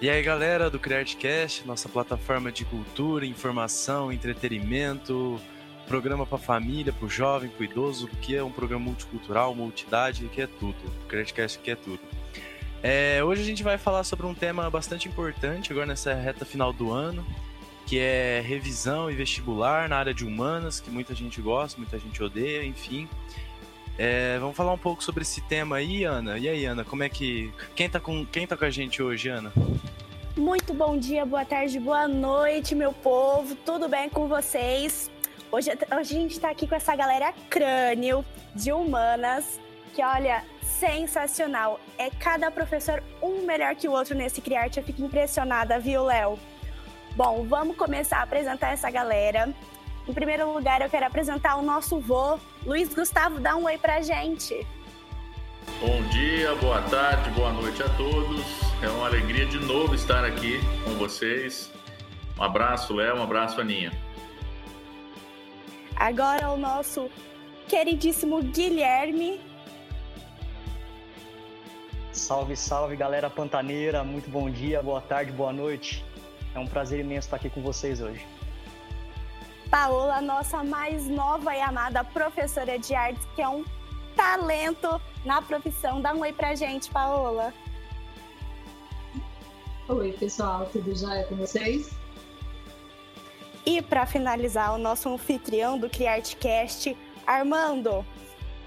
E aí, galera do CreateCast, nossa plataforma de cultura, informação, entretenimento, programa para família, para o jovem, para o idoso, que é um programa multicultural, multidade, que é tudo. O CreateCast que é tudo. É, hoje a gente vai falar sobre um tema bastante importante agora nessa reta final do ano, que é revisão e vestibular na área de humanas, que muita gente gosta, muita gente odeia, enfim. É, vamos falar um pouco sobre esse tema aí, Ana. E aí, Ana, como é que. Quem tá com, quem tá com a gente hoje, Ana? Muito bom dia, boa tarde, boa noite, meu povo. Tudo bem com vocês? Hoje, hoje a gente está aqui com essa galera crânio de humanas, que olha, sensacional. É cada professor um melhor que o outro nesse Criarte. Eu fico impressionada, viu, Léo? Bom, vamos começar a apresentar essa galera. Em primeiro lugar, eu quero apresentar o nosso vô, Luiz Gustavo. Dá um oi pra gente. Bom dia, boa tarde, boa noite a todos. É uma alegria de novo estar aqui com vocês. Um abraço, Léo, um abraço, Aninha. Agora o nosso queridíssimo Guilherme. Salve, salve, galera pantaneira. Muito bom dia, boa tarde, boa noite. É um prazer imenso estar aqui com vocês hoje. Paola, nossa mais nova e amada professora de artes, que é um talento na profissão. Dá um oi pra gente, Paola. Oi, pessoal, tudo jóia com vocês? E para finalizar, o nosso anfitrião do CriArtCast, Armando,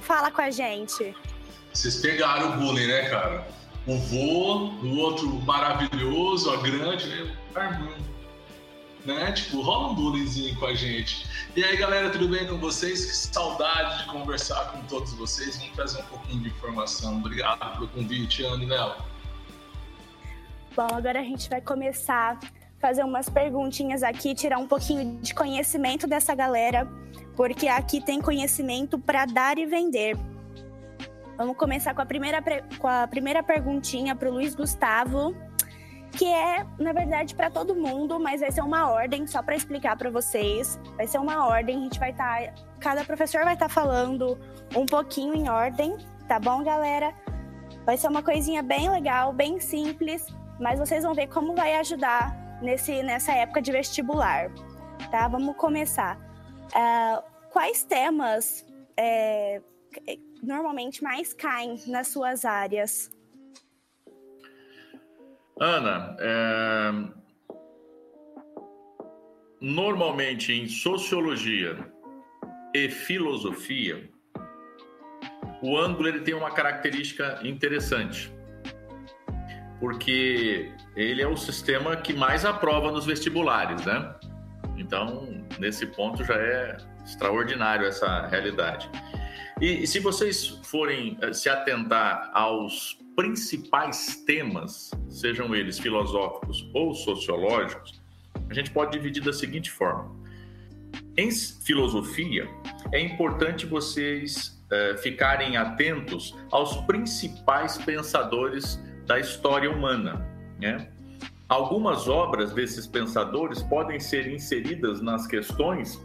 fala com a gente. Vocês pegaram o bullying, né, cara? O vô, o outro maravilhoso, a grande, né? Armando né? Tipo, rola um bullyingzinho com a gente. E aí, galera, tudo bem com vocês? Que saudade de conversar com todos vocês. Vamos trazer um pouquinho de informação. Obrigado pelo convite, Ana e Léo. Bom, agora a gente vai começar a fazer umas perguntinhas aqui, tirar um pouquinho de conhecimento dessa galera, porque aqui tem conhecimento para dar e vender. Vamos começar com a primeira, com a primeira perguntinha para o Luiz Gustavo que é, na verdade, para todo mundo, mas vai ser uma ordem, só para explicar para vocês. Vai ser uma ordem, a gente vai estar. Tá, cada professor vai estar tá falando um pouquinho em ordem, tá bom, galera? Vai ser uma coisinha bem legal, bem simples, mas vocês vão ver como vai ajudar nesse, nessa época de vestibular, tá? Vamos começar. Uh, quais temas é, normalmente mais caem nas suas áreas? Ana, é... normalmente em sociologia e filosofia, o ângulo ele tem uma característica interessante, porque ele é o sistema que mais aprova nos vestibulares, né? Então, nesse ponto já é extraordinário essa realidade. E, e se vocês forem eh, se atentar aos principais temas, sejam eles filosóficos ou sociológicos, a gente pode dividir da seguinte forma. Em filosofia, é importante vocês é, ficarem atentos aos principais pensadores da história humana. Né? Algumas obras desses pensadores podem ser inseridas nas questões,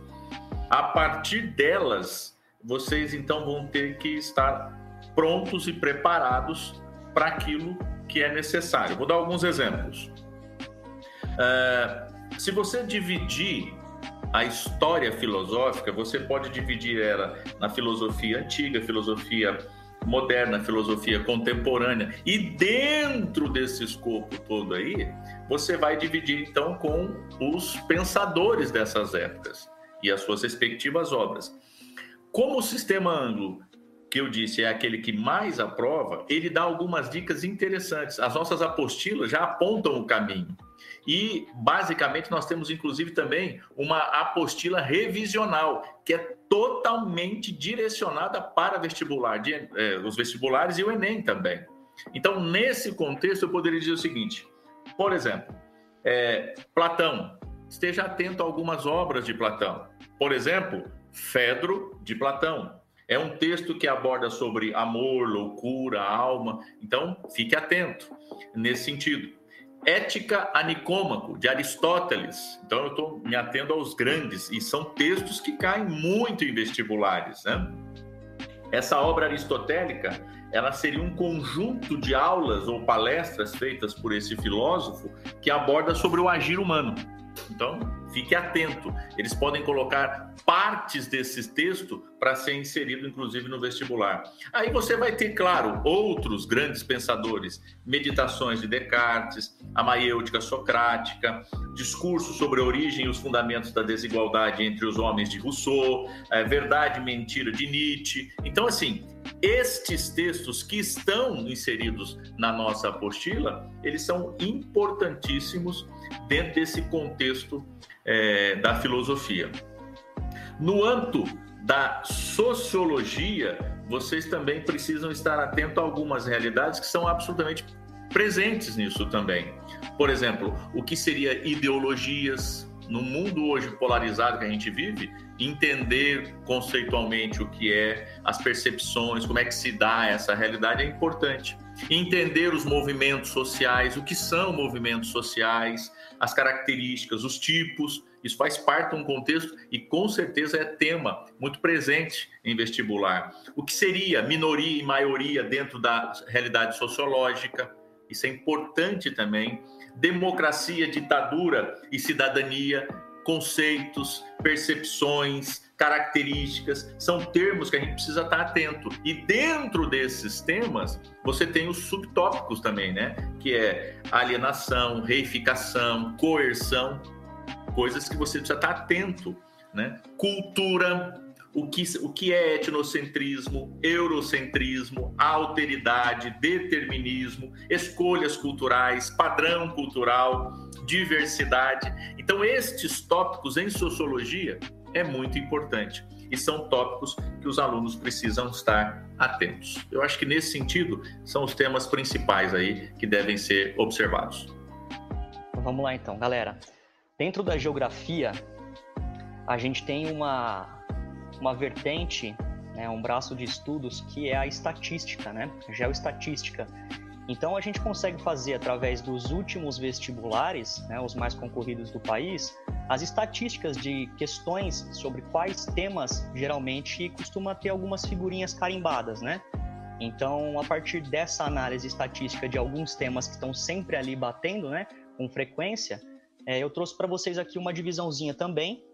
a partir delas, vocês então vão ter que estar prontos e preparados para aquilo que é necessário. Vou dar alguns exemplos. Uh, se você dividir a história filosófica, você pode dividir ela na filosofia antiga, filosofia moderna, filosofia contemporânea, e dentro desse escopo todo aí, você vai dividir então com os pensadores dessas épocas e as suas respectivas obras. Como o sistema anglo que eu disse é aquele que mais aprova, ele dá algumas dicas interessantes. As nossas apostilas já apontam o caminho. E, basicamente, nós temos, inclusive, também uma apostila revisional, que é totalmente direcionada para vestibular, de, é, os vestibulares e o Enem também. Então, nesse contexto, eu poderia dizer o seguinte: por exemplo, é, Platão, esteja atento a algumas obras de Platão. Por exemplo, Fedro de Platão, é um texto que aborda sobre amor, loucura, alma. Então, fique atento nesse sentido. Ética a Nicômaco, de Aristóteles. Então, eu estou me atendo aos grandes, e são textos que caem muito em vestibulares. Né? Essa obra aristotélica ela seria um conjunto de aulas ou palestras feitas por esse filósofo que aborda sobre o agir humano. Então, fique atento. Eles podem colocar partes desse texto para ser inserido, inclusive, no vestibular. Aí você vai ter, claro, outros grandes pensadores, meditações de Descartes, a maiêutica socrática, discursos sobre a origem e os fundamentos da desigualdade entre os homens de Rousseau, é, verdade e mentira de Nietzsche. Então, assim, estes textos que estão inseridos na nossa apostila, eles são importantíssimos dentro desse contexto é, da filosofia. No âmbito da sociologia, vocês também precisam estar atentos a algumas realidades que são absolutamente presentes nisso também. Por exemplo, o que seria ideologias no mundo hoje polarizado que a gente vive, entender conceitualmente o que é, as percepções, como é que se dá essa realidade é importante. Entender os movimentos sociais, o que são movimentos sociais, as características, os tipos, isso faz parte de um contexto e com certeza é tema muito presente em vestibular. O que seria minoria e maioria dentro da realidade sociológica? Isso é importante também. Democracia, ditadura e cidadania, conceitos, percepções, características, são termos que a gente precisa estar atento. E dentro desses temas, você tem os subtópicos também, né? Que é alienação, reificação, coerção, coisas que você precisa estar atento, né? Cultura, o que, o que é etnocentrismo, eurocentrismo, alteridade, determinismo, escolhas culturais, padrão cultural, diversidade. Então, estes tópicos em sociologia é muito importante e são tópicos que os alunos precisam estar atentos. Eu acho que nesse sentido são os temas principais aí que devem ser observados. Vamos lá então, galera. Dentro da geografia, a gente tem uma, uma vertente, né, um braço de estudos que é a estatística, né, geoestatística. Então a gente consegue fazer através dos últimos vestibulares, né, os mais concorridos do país, as estatísticas de questões sobre quais temas geralmente costuma ter algumas figurinhas carimbadas, né? Então, a partir dessa análise estatística de alguns temas que estão sempre ali batendo, né, com frequência, é, eu trouxe para vocês aqui uma divisãozinha também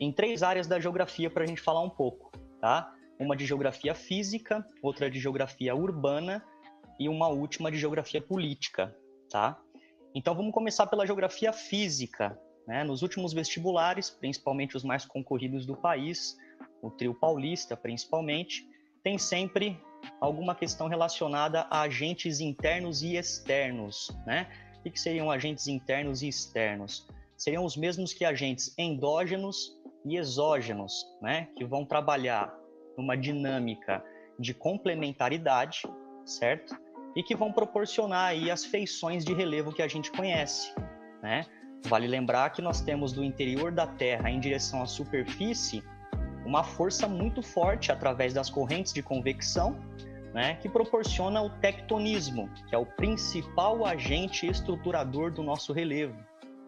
em três áreas da geografia para a gente falar um pouco, tá? Uma de geografia física, outra de geografia urbana e uma última de geografia política, tá? Então vamos começar pela geografia física. Né? Nos últimos vestibulares, principalmente os mais concorridos do país, o trio paulista principalmente, tem sempre alguma questão relacionada a agentes internos e externos. Né? O que seriam agentes internos e externos? Seriam os mesmos que agentes endógenos e exógenos, né? que vão trabalhar numa dinâmica de complementaridade, certo? e que vão proporcionar aí as feições de relevo que a gente conhece, né? Vale lembrar que nós temos do interior da Terra em direção à superfície uma força muito forte através das correntes de convecção, né, que proporciona o tectonismo, que é o principal agente estruturador do nosso relevo,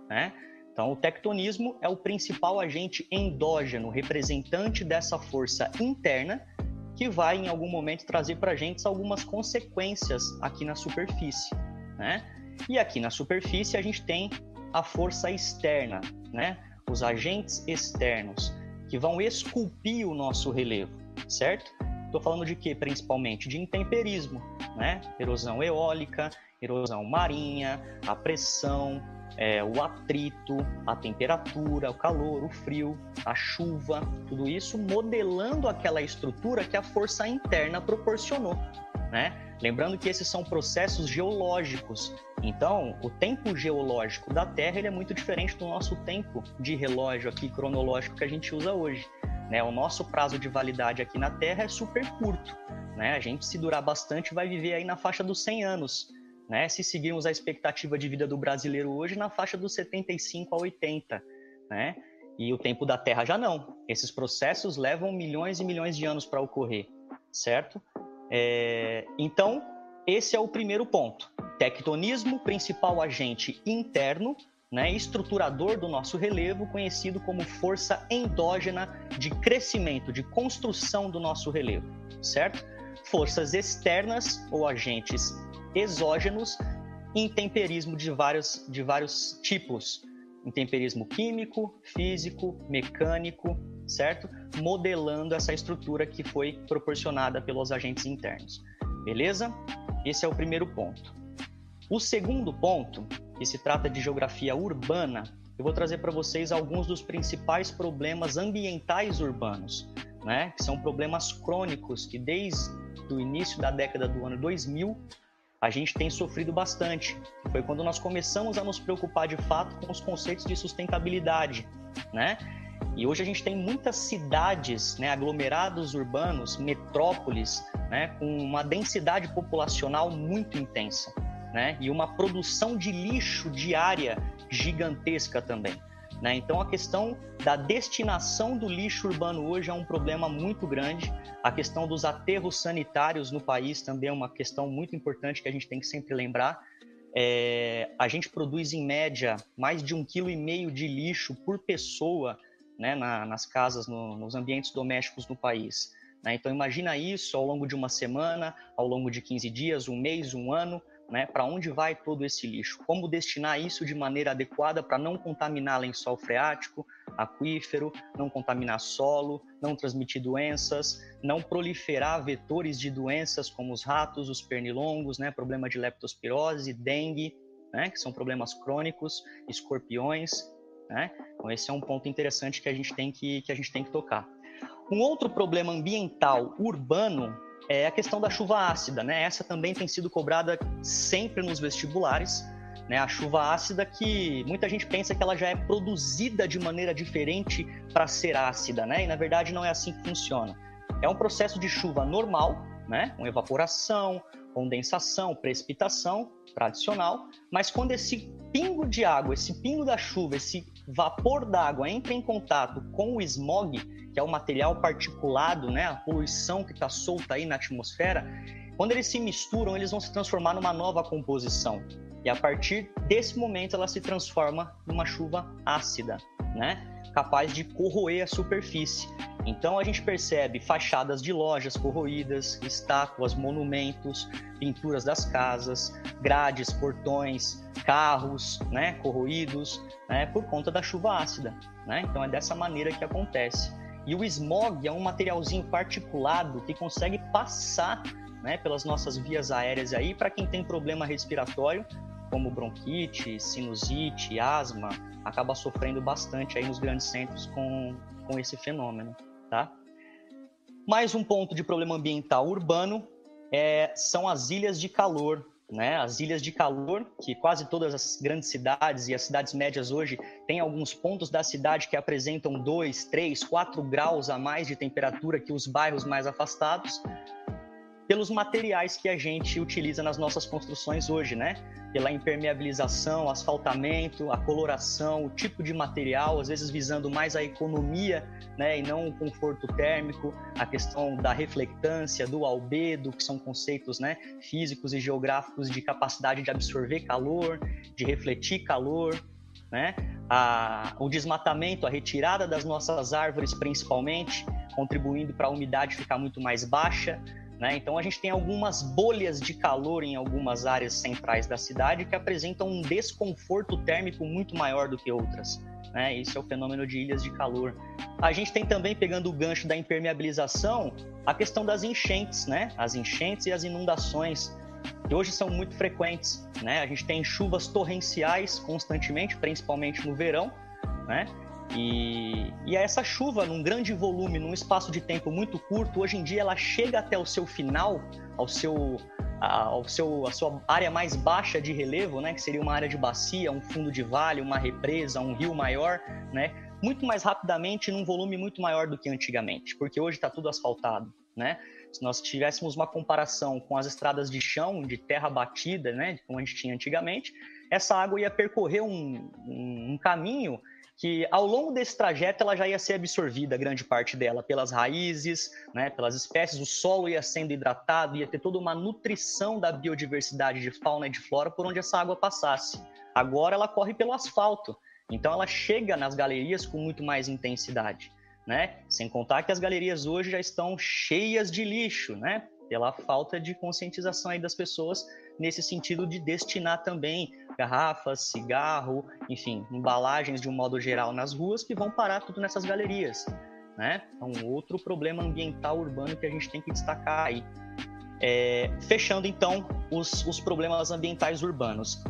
né? Então, o tectonismo é o principal agente endógeno, representante dessa força interna que vai em algum momento trazer para a gente algumas consequências aqui na superfície, né? E aqui na superfície a gente tem a força externa, né? Os agentes externos que vão esculpir o nosso relevo, certo? Estou falando de quê? Principalmente de intemperismo, né? Erosão eólica, erosão marinha, a pressão, é, o atrito, a temperatura, o calor, o frio, a chuva, tudo isso modelando aquela estrutura que a força interna proporcionou, né? Lembrando que esses são processos geológicos. Então, o tempo geológico da Terra ele é muito diferente do nosso tempo de relógio aqui cronológico que a gente usa hoje. Né? O nosso prazo de validade aqui na Terra é super curto. Né? A gente, se durar bastante, vai viver aí na faixa dos 100 anos né? Se seguirmos a expectativa de vida do brasileiro hoje na faixa dos 75 a 80, né? E o tempo da Terra já não. Esses processos levam milhões e milhões de anos para ocorrer, certo? É... Então, esse é o primeiro ponto. Tectonismo, principal agente interno, né, estruturador do nosso relevo, conhecido como força endógena de crescimento, de construção do nosso relevo, certo? forças externas ou agentes exógenos intemperismo de vários, de vários tipos. Intemperismo químico, físico, mecânico, certo? Modelando essa estrutura que foi proporcionada pelos agentes internos. Beleza? Esse é o primeiro ponto. O segundo ponto, que se trata de geografia urbana, eu vou trazer para vocês alguns dos principais problemas ambientais urbanos, né? Que são problemas crônicos que desde o início da década do ano 2000 a gente tem sofrido bastante. Foi quando nós começamos a nos preocupar de fato com os conceitos de sustentabilidade, né? E hoje a gente tem muitas cidades, né, aglomerados urbanos, metrópoles, né, com uma densidade populacional muito intensa, né, e uma produção de lixo diária gigantesca também. Né? Então, a questão da destinação do lixo urbano hoje é um problema muito grande. A questão dos aterros sanitários no país também é uma questão muito importante que a gente tem que sempre lembrar. É, a gente produz, em média, mais de um quilo e meio de lixo por pessoa né, na, nas casas, no, nos ambientes domésticos no país. Né? Então, imagina isso ao longo de uma semana, ao longo de 15 dias, um mês, um ano né? Para onde vai todo esse lixo? Como destinar isso de maneira adequada para não contaminar lençol freático, aquífero, não contaminar solo, não transmitir doenças, não proliferar vetores de doenças como os ratos, os pernilongos, né? Problema de leptospirose, dengue, né? Que são problemas crônicos, escorpiões, né? Então esse é um ponto interessante que a gente tem que, que a gente tem que tocar. Um outro problema ambiental urbano é a questão da chuva ácida, né? Essa também tem sido cobrada sempre nos vestibulares, né? A chuva ácida que muita gente pensa que ela já é produzida de maneira diferente para ser ácida, né? E na verdade não é assim que funciona. É um processo de chuva normal, né? Com evaporação, condensação, precipitação tradicional, mas quando esse pingo de água, esse pingo da chuva, esse vapor d'água entra em contato com o smog, que é o material particulado, né, a poluição que está solta aí na atmosfera, quando eles se misturam, eles vão se transformar numa nova composição. E a partir desse momento, ela se transforma numa chuva ácida, né? capaz de corroer a superfície. Então a gente percebe fachadas de lojas corroídas, estátuas, monumentos, pinturas das casas, grades, portões, carros, né, corroídos, né, por conta da chuva ácida, né? Então é dessa maneira que acontece. E o smog é um materialzinho particulado que consegue passar, né, pelas nossas vias aéreas aí para quem tem problema respiratório, como bronquite, sinusite, asma, acaba sofrendo bastante aí nos grandes centros com, com esse fenômeno, tá? Mais um ponto de problema ambiental urbano é, são as ilhas de calor, né? As ilhas de calor, que quase todas as grandes cidades e as cidades médias hoje têm alguns pontos da cidade que apresentam 2, 3, 4 graus a mais de temperatura que os bairros mais afastados pelos materiais que a gente utiliza nas nossas construções hoje, né? Pela impermeabilização, asfaltamento, a coloração, o tipo de material, às vezes visando mais a economia, né, e não o conforto térmico, a questão da reflectância, do albedo, que são conceitos, né, físicos e geográficos de capacidade de absorver calor, de refletir calor, né? A, o desmatamento, a retirada das nossas árvores, principalmente, contribuindo para a umidade ficar muito mais baixa, né? Então a gente tem algumas bolhas de calor em algumas áreas centrais da cidade que apresentam um desconforto térmico muito maior do que outras. Né? Isso é o fenômeno de ilhas de calor. A gente tem também, pegando o gancho da impermeabilização, a questão das enchentes, né? as enchentes e as inundações, que hoje são muito frequentes. Né? A gente tem chuvas torrenciais constantemente, principalmente no verão, né? E, e essa chuva, num grande volume, num espaço de tempo muito curto, hoje em dia ela chega até o seu final, ao seu, ao seu, a sua área mais baixa de relevo, né, que seria uma área de bacia, um fundo de vale, uma represa, um rio maior, né, muito mais rapidamente, num volume muito maior do que antigamente, porque hoje está tudo asfaltado, né? Se nós tivéssemos uma comparação com as estradas de chão, de terra batida, né, como a gente tinha antigamente, essa água ia percorrer um, um, um caminho que ao longo desse trajeto ela já ia ser absorvida, grande parte dela, pelas raízes, né, pelas espécies, o solo ia sendo hidratado, ia ter toda uma nutrição da biodiversidade de fauna e de flora por onde essa água passasse. Agora ela corre pelo asfalto, então ela chega nas galerias com muito mais intensidade. Né? Sem contar que as galerias hoje já estão cheias de lixo, né? Pela falta de conscientização aí das pessoas nesse sentido de destinar também garrafas, cigarro, enfim, embalagens de um modo geral nas ruas que vão parar tudo nessas galerias, né? É um outro problema ambiental urbano que a gente tem que destacar aí. É, fechando então os, os problemas ambientais urbanos.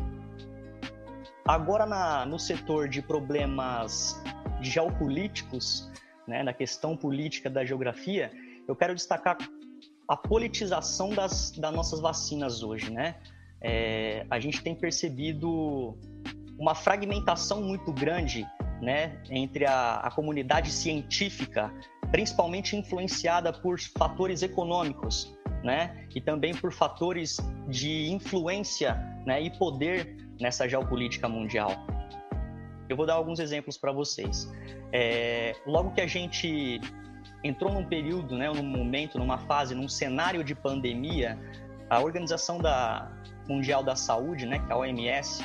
Agora, na, no setor de problemas geopolíticos, né, na questão política da geografia, eu quero destacar a politização das, das nossas vacinas hoje. Né? É, a gente tem percebido uma fragmentação muito grande né, entre a, a comunidade científica, principalmente influenciada por fatores econômicos, né, e também por fatores de influência né, e poder nessa geopolítica mundial. Eu vou dar alguns exemplos para vocês. É, logo que a gente entrou num período, né, num momento, numa fase, num cenário de pandemia, a Organização da Mundial da Saúde, né, que é a OMS,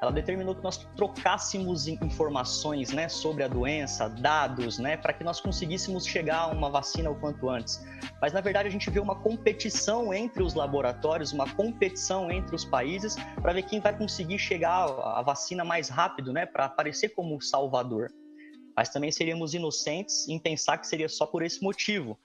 ela determinou que nós trocássemos informações né, sobre a doença, dados, né, para que nós conseguíssemos chegar a uma vacina o quanto antes. Mas, na verdade, a gente vê uma competição entre os laboratórios, uma competição entre os países, para ver quem vai conseguir chegar à vacina mais rápido, né, para aparecer como salvador. Mas também seríamos inocentes em pensar que seria só por esse motivo.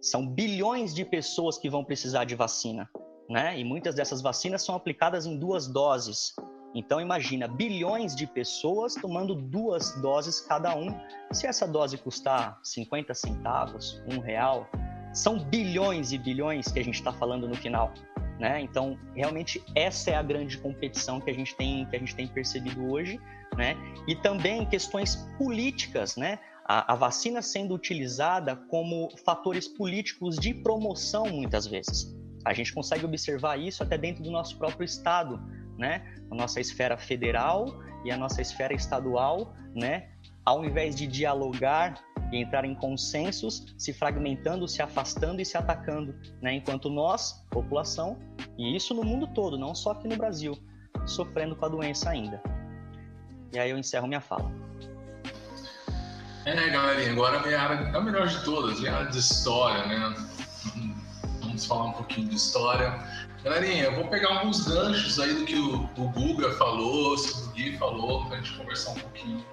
São bilhões de pessoas que vão precisar de vacina, né? E muitas dessas vacinas são aplicadas em duas doses. Então imagina bilhões de pessoas tomando duas doses cada um. Se essa dose custar 50 centavos, um real, são bilhões e bilhões que a gente está falando no final. Né? Então, realmente essa é a grande competição que a gente tem que a gente tem percebido hoje, né? E também questões políticas, né? A, a vacina sendo utilizada como fatores políticos de promoção muitas vezes. A gente consegue observar isso até dentro do nosso próprio estado, né? A nossa esfera federal e a nossa esfera estadual, né? Ao invés de dialogar e entrar em consensos, se fragmentando, se afastando e se atacando, né? Enquanto nós, população, e isso no mundo todo, não só aqui no Brasil, sofrendo com a doença ainda. E aí eu encerro minha fala. É, galerinha, agora a minha área, a melhor de todas, a área de história, né? Vamos falar um pouquinho de história. Galerinha, eu vou pegar alguns ganchos aí do que o, o Guga falou, o Gui falou, para a gente conversar um pouquinho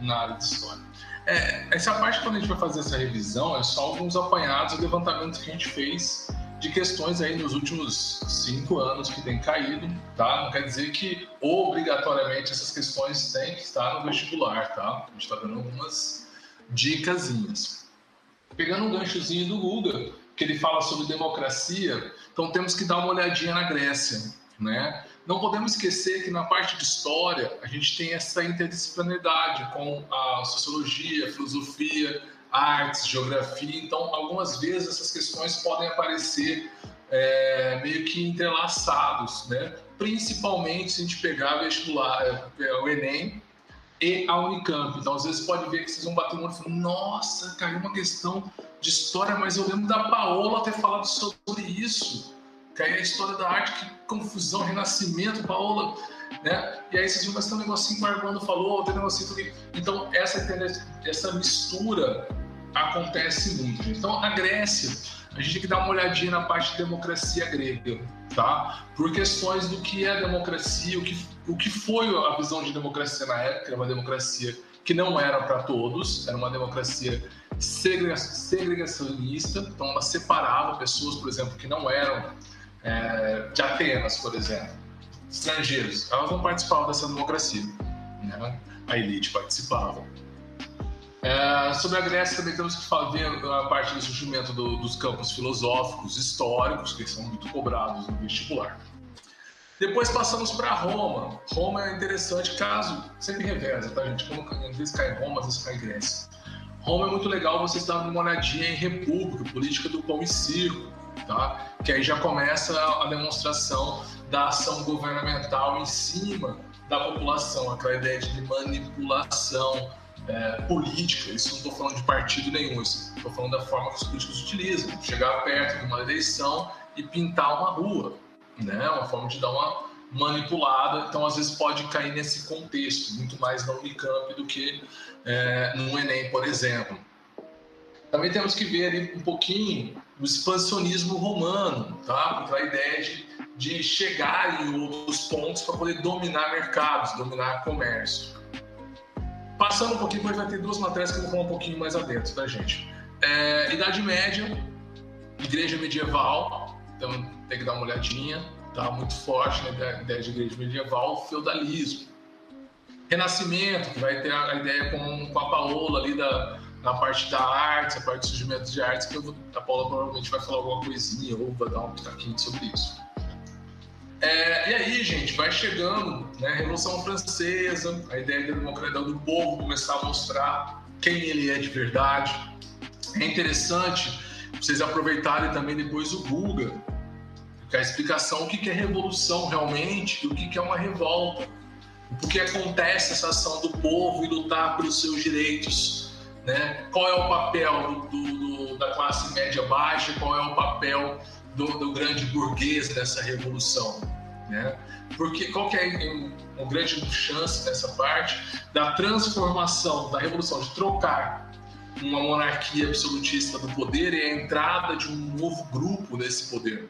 na área de história. É, essa parte, quando a gente vai fazer essa revisão, é só alguns apanhados e levantamentos que a gente fez de questões aí nos últimos cinco anos que tem caído, tá? Não quer dizer que obrigatoriamente essas questões têm que estar no vestibular, tá? A gente está dando algumas dicasinhas. Pegando um ganchozinho do Guga, que ele fala sobre democracia, então temos que dar uma olhadinha na Grécia, né? Não podemos esquecer que na parte de história a gente tem essa interdisciplinaridade com a sociologia, a filosofia, artes, geografia. Então, algumas vezes essas questões podem aparecer é, meio que entrelaçados, né? Principalmente se a gente pegar vestibular, é, o Enem e a Unicamp. Então, às vezes pode ver que vocês vão bater o olho e falar, nossa, caiu uma questão de história, mas eu lembro da Paola ter falado sobre isso. Que aí é a história da arte, que confusão, renascimento, Paola. Né? E aí vocês mas tem um negocinho que o Armando falou, tem um negocinho ali. Então, essa, essa mistura acontece muito. Então, a Grécia, a gente tem que dar uma olhadinha na parte de democracia grega, tá? Por questões do que é democracia, o que, o que foi a visão de democracia na época, era uma democracia que não era para todos, era uma democracia segregacionista, então ela separava pessoas, por exemplo, que não eram é, de Atenas, por exemplo, estrangeiros, elas não participavam dessa democracia, né? a elite participava. É, sobre a Grécia também temos que ver a parte do surgimento do, dos campos filosóficos, históricos, que são muito cobrados no vestibular. Depois passamos para Roma. Roma é interessante, caso sempre reveza, tá, gente? Quando às vezes cai Roma, às vezes cai Grécia. Roma é muito legal vocês darem uma olhadinha em República, política do pão e circo, tá? Que aí já começa a demonstração da ação governamental em cima da população, aquela ideia de manipulação é, política. Isso não estou falando de partido nenhum, estou falando da forma que os políticos utilizam, chegar perto de uma eleição e pintar uma rua, né? Uma forma de dar uma manipulada. Então, às vezes pode cair nesse contexto, muito mais na Unicamp do que é, no Enem, por exemplo. também temos que ver ali um pouquinho o expansionismo romano, tá? a ideia de, de chegar em outros pontos para poder dominar mercados, dominar comércio. Passando um pouquinho, depois vai ter duas matérias que eu vou falar um pouquinho mais adentro, tá, gente? É, Idade Média, Igreja Medieval, então tem que dar uma olhadinha, tá? Muito forte né, a ideia de Igreja Medieval, feudalismo. Renascimento, que vai ter a, ideia com, com a Paola ali da, na parte da arte, a parte do surgimento de artes, que eu, a Paula provavelmente vai falar alguma coisinha ou vai dar um pitaquinho sobre isso. É, e aí, gente, vai chegando, né, a Revolução Francesa, a ideia da democracia do povo começar a mostrar quem ele é de verdade. É interessante vocês aproveitarem também depois o Guga, é a explicação o que é revolução realmente e o que é uma revolta. Por que acontece essa ação do povo e lutar pelos seus direitos. Né? Qual é o papel do, do, da classe média baixa, qual é o papel do, do grande burguês nessa revolução. Né? Porque qual que é uma grande chance nessa parte da transformação, da revolução, de trocar uma monarquia absolutista do poder e a entrada de um novo grupo nesse poder.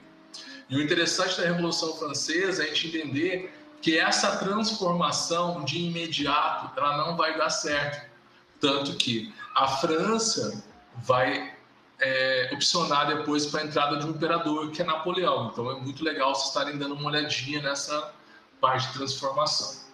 E o interessante da Revolução Francesa é a gente entender que essa transformação de imediato ela não vai dar certo. Tanto que a França vai é, opcionar depois para a entrada de um imperador, que é Napoleão. Então é muito legal vocês estarem dando uma olhadinha nessa parte de transformação.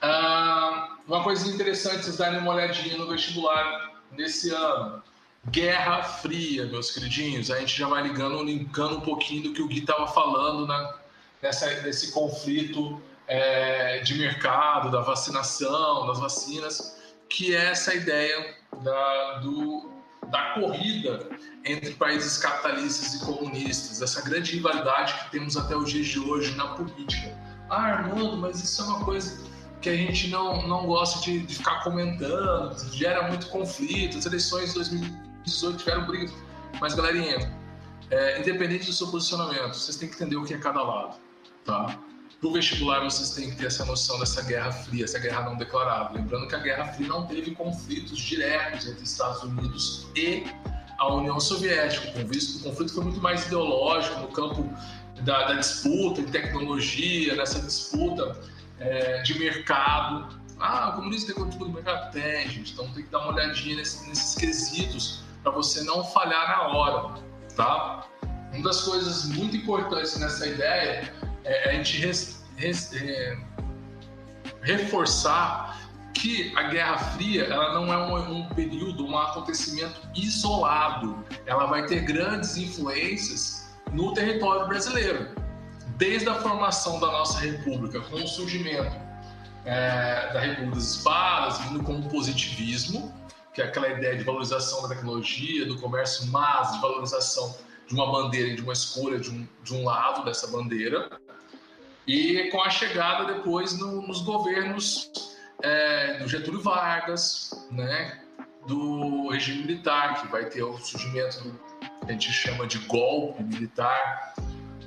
Ah, uma coisa interessante vocês darem uma olhadinha no vestibular nesse ano. Guerra Fria, meus queridinhos. A gente já vai ligando, linkando um pouquinho do que o Gui estava falando né, nessa, nesse conflito é, de mercado, da vacinação, das vacinas, que é essa ideia da, do, da corrida entre países capitalistas e comunistas, essa grande rivalidade que temos até os dias de hoje na política. Ah, Armando, mas isso é uma coisa que a gente não, não gosta de, de ficar comentando, gera muito conflito. As eleições de 2018 tiveram brigas. Mas, galerinha, é, independente do seu posicionamento, vocês têm que entender o que é cada lado, tá? Para o vestibular, vocês têm que ter essa noção dessa guerra fria, essa guerra não declarada. Lembrando que a Guerra Fria não teve conflitos diretos entre Estados Unidos e a União Soviética. Com visto, o conflito foi muito mais ideológico no campo da, da disputa em tecnologia, nessa disputa é, de mercado. Ah, o comunismo tem controle do mercado? Tem, gente. Então tem que dar uma olhadinha nesse, nesses quesitos para você não falhar na hora, tá? Uma das coisas muito importantes nessa ideia é a gente res, res, é, reforçar que a Guerra Fria ela não é um, um, período, um acontecimento isolado. Ela vai ter grandes influências no território brasileiro, desde a formação da nossa república, com o surgimento é, da República das Espadas, vindo com o positivismo, que é aquela ideia de valorização da tecnologia, do comércio, mas de valorização de uma bandeira de uma escolha de um, de um lado dessa bandeira, e com a chegada depois no, nos governos é, do Getúlio Vargas, né, do regime militar, que vai ter o surgimento do que a gente chama de golpe militar.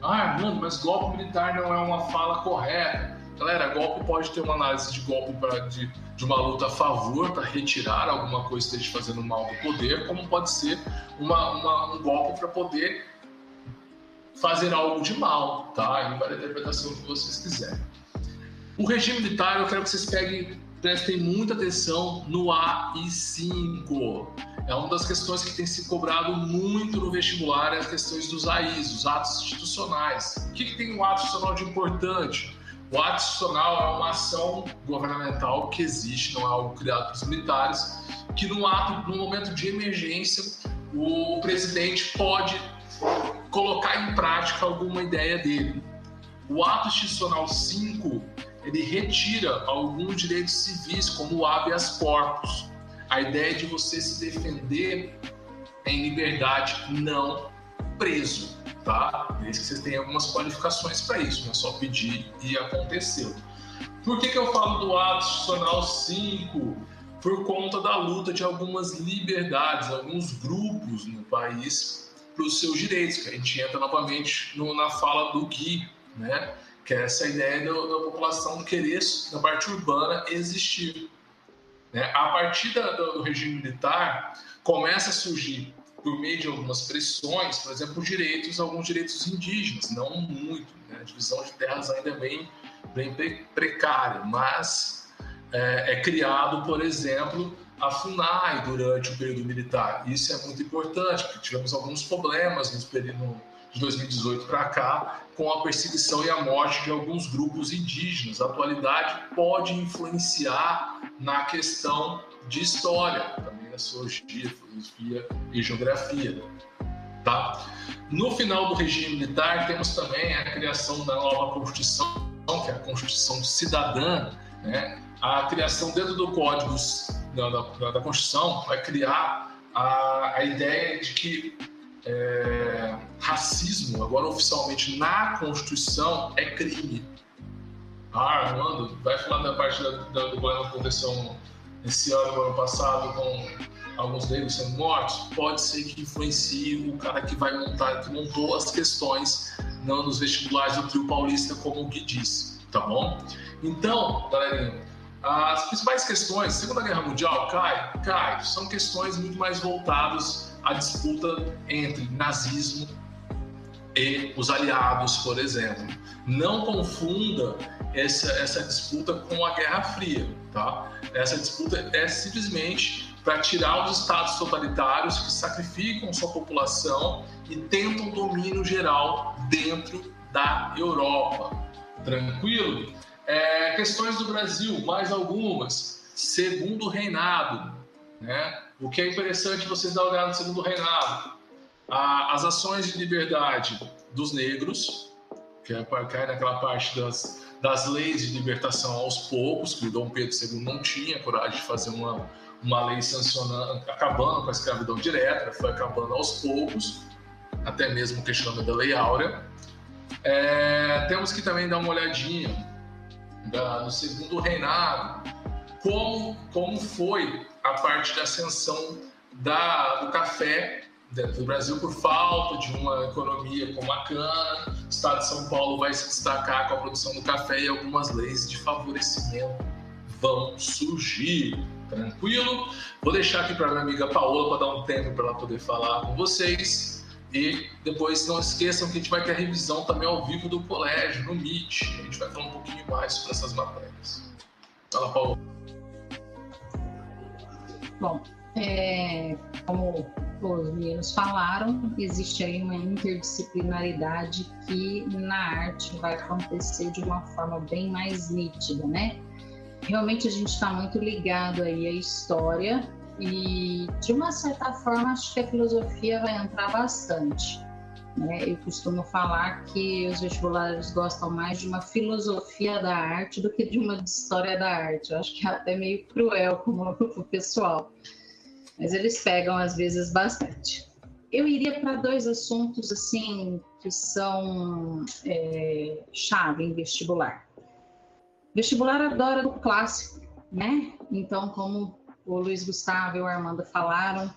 Ah, mano, mas golpe militar não é uma fala correta. Galera, golpe pode ter uma análise de golpe pra, de, de uma luta a favor para retirar alguma coisa que esteja fazendo mal do poder, como pode ser uma, uma um golpe para poder fazer algo de mal, tá? E vai a interpretação que vocês quiserem. O regime militar, eu quero que vocês peguem, prestem muita atenção no AI5. É uma das questões que tem se cobrado muito no vestibular, é as questões dos AIs, os atos institucionais. O que, que tem um ato institucional de importante? O ato institucional é uma ação governamental que existe, não é algo criado pelos militares, que no ato, no momento de emergência, o presidente pode colocar em prática alguma ideia dele. O ato institucional 5, ele retira alguns direitos civis, como o habeas corpus. A ideia de você se defender em liberdade, não preso, tá? Desde que você tenha algumas qualificações para isso, não é só pedir e aconteceu. Por que, que eu falo do ato institucional 5? Por conta da luta de algumas liberdades, alguns grupos no país para os seus direitos, que a gente entra novamente no, na fala do Gui, né? que é essa ideia da, da população querer, na parte urbana, existir. Né? A partir da, do, do regime militar, começa a surgir por meio de algumas pressões, por exemplo, direitos, alguns direitos indígenas, não muito, né? a divisão de terras ainda é bem, bem precária, mas é, é criado, por exemplo, a FUNAI durante o período militar. Isso é muito importante, porque tivemos alguns problemas no período de 2018 para cá com a perseguição e a morte de alguns grupos indígenas. A atualidade pode influenciar na questão de história, também na sociologia, filosofia e geografia. Tá? No final do regime militar, temos também a criação da nova Constituição, que é a Constituição Cidadã, né? A criação dentro do Código da, da, da Constituição vai criar a, a ideia de que é, racismo, agora oficialmente na Constituição, é crime. Ah, Armando, vai falar da parte da, da, do problema que aconteceu esse ano, ano passado, com alguns negros sendo mortos? Pode ser que influencie o cara que vai montar, que montou as questões não nos vestibulares do trio paulista, como o Gui disse, tá bom? Então, galerinha, as principais questões, Segunda Guerra Mundial, cai, cai, são questões muito mais voltadas à disputa entre nazismo e os aliados, por exemplo. Não confunda essa, essa disputa com a Guerra Fria, tá? Essa disputa é simplesmente para tirar os estados totalitários que sacrificam sua população e tentam domínio geral dentro da Europa. Tranquilo? É, questões do Brasil, mais algumas. Segundo reinado, né? O que é interessante vocês dar uma olhada no segundo reinado. as ações de liberdade dos negros, que é, cai naquela parte das, das leis de libertação aos poucos, que Dom Pedro II não tinha coragem de fazer uma, uma lei sancionando, acabando com a escravidão direta, foi acabando aos poucos, até mesmo o questionamento da Lei Áurea. É, temos que também dar uma olhadinha da, do segundo reinado, como, como foi a parte da ascensão da, do café dentro do Brasil por falta de uma economia como a cana. O estado de São Paulo vai se destacar com a produção do café e algumas leis de favorecimento vão surgir. Tranquilo? Vou deixar aqui para minha amiga Paola para dar um tempo para ela poder falar com vocês. E depois não esqueçam que a gente vai ter a revisão também ao vivo do colégio, no Meet. A gente vai falar um pouquinho mais sobre essas matérias. Fala, Paulo. Bom, é, como os meninos falaram, existe aí uma interdisciplinaridade que na arte vai acontecer de uma forma bem mais nítida, né? Realmente a gente está muito ligado aí à história e de uma certa forma acho que a filosofia vai entrar bastante. Né? Eu costumo falar que os vestibulares gostam mais de uma filosofia da arte do que de uma história da arte. Eu acho que é até meio cruel como o pessoal, mas eles pegam às vezes bastante. Eu iria para dois assuntos assim que são é, chave em vestibular. Vestibular adora o clássico, né? Então, como o Luiz Gustavo e o Armando falaram,